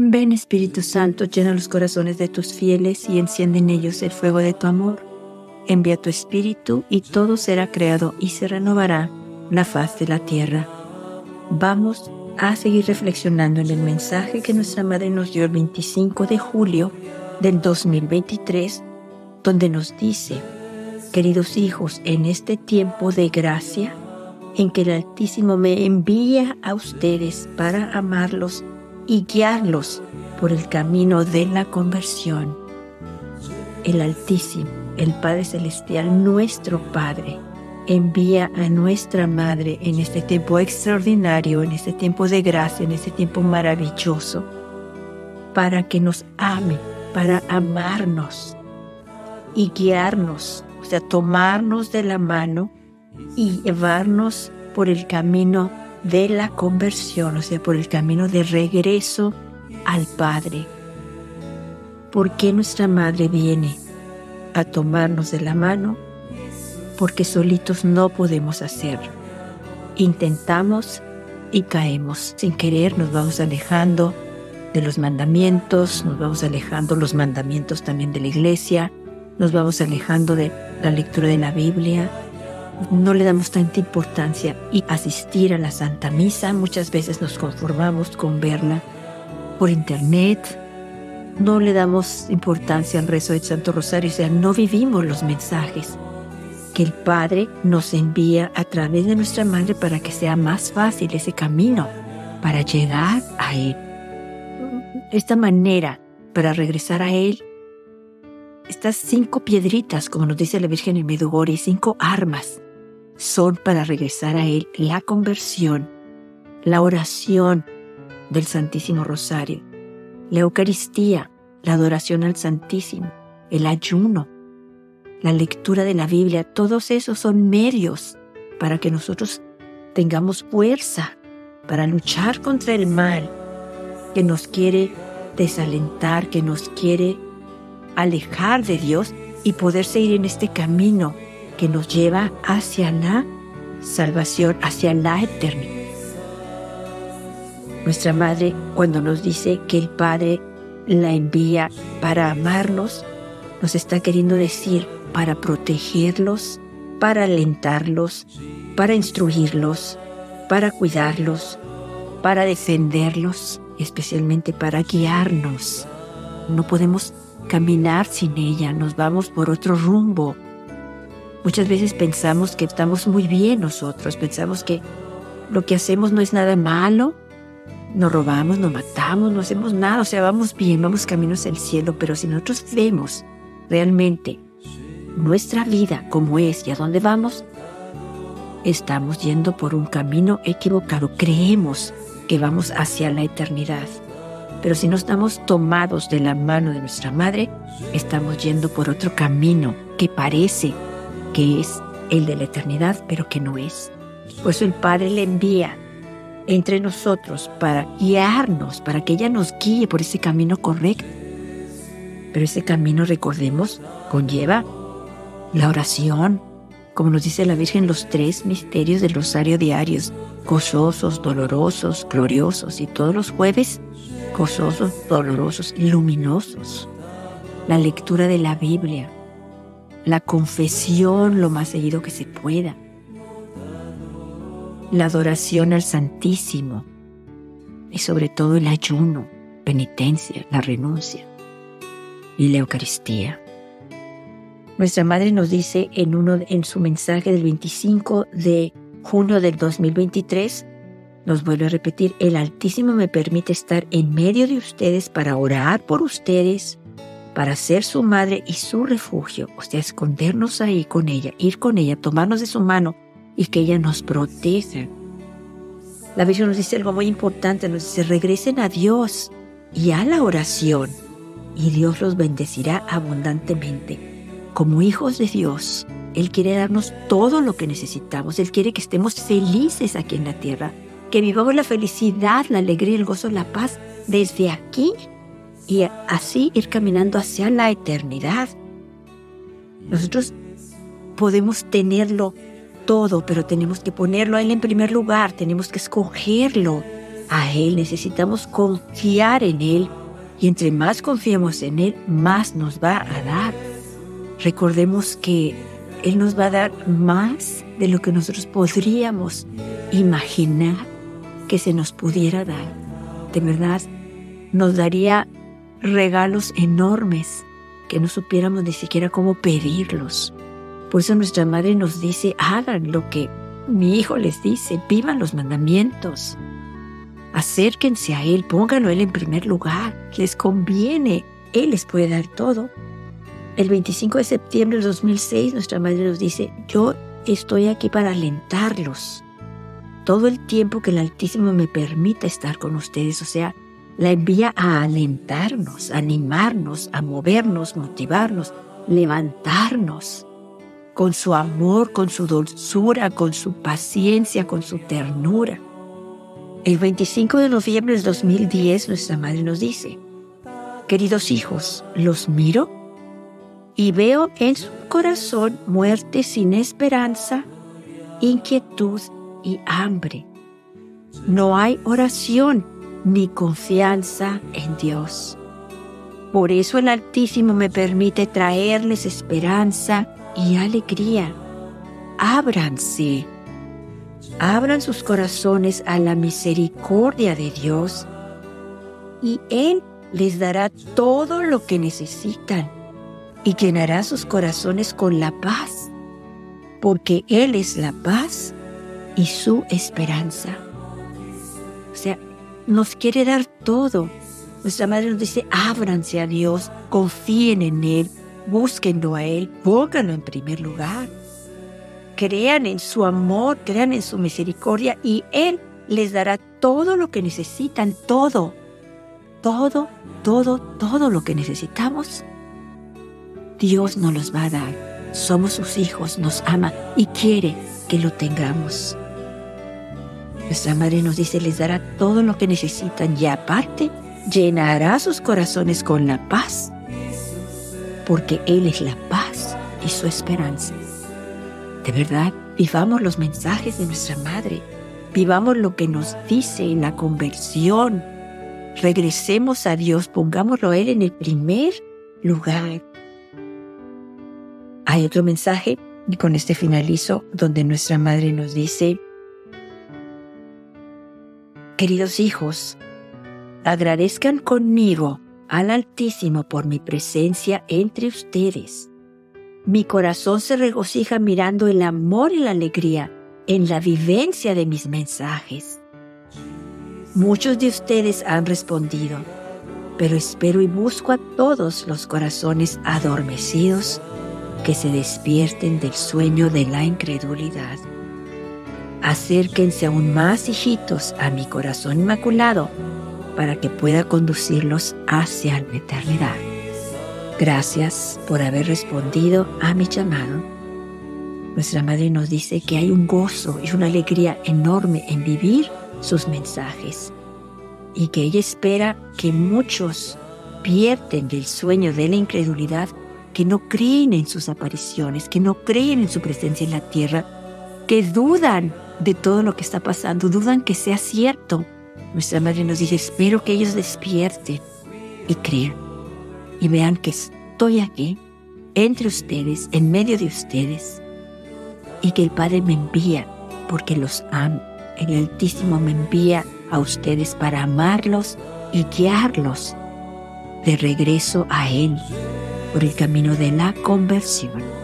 Ven Espíritu Santo, llena los corazones de tus fieles y enciende en ellos el fuego de tu amor. Envía tu Espíritu y todo será creado y se renovará la faz de la tierra. Vamos a seguir reflexionando en el mensaje que nuestra Madre nos dio el 25 de julio del 2023, donde nos dice, queridos hijos, en este tiempo de gracia, en que el Altísimo me envía a ustedes para amarlos y guiarlos por el camino de la conversión. El Altísimo, el Padre Celestial, nuestro Padre, envía a nuestra Madre en este tiempo extraordinario, en este tiempo de gracia, en este tiempo maravilloso, para que nos ame, para amarnos y guiarnos, o sea, tomarnos de la mano y llevarnos por el camino de la conversión, o sea, por el camino de regreso al Padre. ¿Por qué nuestra Madre viene a tomarnos de la mano? Porque solitos no podemos hacerlo. Intentamos y caemos. Sin querer nos vamos alejando de los mandamientos, nos vamos alejando los mandamientos también de la iglesia, nos vamos alejando de la lectura de la Biblia, no le damos tanta importancia y asistir a la Santa Misa, muchas veces nos conformamos con verla por internet, no le damos importancia al rezo del Santo Rosario, o sea, no vivimos los mensajes que el Padre nos envía a través de nuestra Madre para que sea más fácil ese camino para llegar a Él. Esta manera para regresar a Él, estas cinco piedritas, como nos dice la Virgen en Medugori, cinco armas, son para regresar a Él la conversión, la oración del Santísimo Rosario, la Eucaristía, la adoración al Santísimo, el ayuno, la lectura de la Biblia, todos esos son medios para que nosotros tengamos fuerza para luchar contra el mal que nos quiere desalentar, que nos quiere alejar de Dios y poder seguir en este camino que nos lleva hacia la salvación, hacia la eternidad. Nuestra Madre, cuando nos dice que el Padre la envía para amarnos, nos está queriendo decir para protegerlos, para alentarlos, para instruirlos, para cuidarlos, para defenderlos, especialmente para guiarnos. No podemos caminar sin ella, nos vamos por otro rumbo, Muchas veces pensamos que estamos muy bien nosotros, pensamos que lo que hacemos no es nada malo, no robamos, no matamos, no hacemos nada, o sea, vamos bien, vamos caminos al cielo, pero si nosotros vemos realmente nuestra vida como es y a dónde vamos, estamos yendo por un camino equivocado, creemos que vamos hacia la eternidad. Pero si no estamos tomados de la mano de nuestra madre, estamos yendo por otro camino que parece que es el de la eternidad, pero que no es. Por eso el Padre le envía entre nosotros para guiarnos, para que ella nos guíe por ese camino correcto. Pero ese camino, recordemos, conlleva la oración, como nos dice la Virgen, los tres misterios del rosario diarios, gozosos, dolorosos, gloriosos, y todos los jueves, gozosos, dolorosos, luminosos. La lectura de la Biblia, la confesión lo más seguido que se pueda, la adoración al Santísimo y sobre todo el ayuno, penitencia, la renuncia y la Eucaristía. Nuestra Madre nos dice en, uno, en su mensaje del 25 de junio del 2023, nos vuelve a repetir, el Altísimo me permite estar en medio de ustedes para orar por ustedes, para ser su madre y su refugio, o sea, escondernos ahí con ella, ir con ella, tomarnos de su mano y que ella nos proteja. La Virgen nos dice algo muy importante, nos dice, regresen a Dios y a la oración y Dios los bendecirá abundantemente. Como hijos de Dios, Él quiere darnos todo lo que necesitamos, Él quiere que estemos felices aquí en la tierra, que vivamos la felicidad, la alegría, el gozo, la paz desde aquí y así ir caminando hacia la eternidad. Nosotros podemos tenerlo todo, pero tenemos que ponerlo a Él en primer lugar, tenemos que escogerlo a Él, necesitamos confiar en Él y entre más confiemos en Él, más nos va a dar. Recordemos que Él nos va a dar más de lo que nosotros podríamos imaginar que se nos pudiera dar. De verdad, nos daría regalos enormes que no supiéramos ni siquiera cómo pedirlos. Por eso nuestra madre nos dice, hagan lo que mi hijo les dice, vivan los mandamientos. Acérquense a Él, pónganlo a Él en primer lugar, les conviene, Él les puede dar todo. El 25 de septiembre del 2006 nuestra madre nos dice, yo estoy aquí para alentarlos todo el tiempo que el Altísimo me permita estar con ustedes, o sea, la envía a alentarnos, animarnos, a movernos, motivarnos, levantarnos con su amor, con su dulzura, con su paciencia, con su ternura. El 25 de noviembre del 2010 nuestra madre nos dice, queridos hijos, los miro y veo en su corazón muerte sin esperanza, inquietud y hambre. No hay oración ni confianza en Dios. Por eso el Altísimo me permite traerles esperanza y alegría. Ábranse, abran sus corazones a la misericordia de Dios y Él les dará todo lo que necesitan y llenará sus corazones con la paz, porque Él es la paz y su esperanza. O sea, nos quiere dar todo. Nuestra madre nos dice, ábranse a Dios, confíen en Él, búsquenlo a Él, pónganlo en primer lugar. Crean en su amor, crean en su misericordia y Él les dará todo lo que necesitan, todo, todo, todo, todo lo que necesitamos. Dios nos los va a dar. Somos sus hijos, nos ama y quiere que lo tengamos. Nuestra Madre nos dice, les dará todo lo que necesitan y aparte llenará sus corazones con la paz, porque Él es la paz y su esperanza. De verdad, vivamos los mensajes de nuestra Madre, vivamos lo que nos dice en la conversión, regresemos a Dios, pongámoslo Él en el primer lugar. Hay otro mensaje, y con este finalizo, donde nuestra Madre nos dice, Queridos hijos, agradezcan conmigo al Altísimo por mi presencia entre ustedes. Mi corazón se regocija mirando el amor y la alegría en la vivencia de mis mensajes. Muchos de ustedes han respondido, pero espero y busco a todos los corazones adormecidos que se despierten del sueño de la incredulidad. Acérquense aún más, hijitos, a mi corazón inmaculado para que pueda conducirlos hacia la eternidad. Gracias por haber respondido a mi llamado. Nuestra Madre nos dice que hay un gozo y una alegría enorme en vivir sus mensajes y que ella espera que muchos pierden del sueño de la incredulidad, que no creen en sus apariciones, que no creen en su presencia en la tierra, que dudan de todo lo que está pasando, dudan que sea cierto. Nuestra madre nos dice, espero que ellos despierten y crean y vean que estoy aquí, entre ustedes, en medio de ustedes, y que el Padre me envía porque los amo. El Altísimo me envía a ustedes para amarlos y guiarlos de regreso a Él por el camino de la conversión.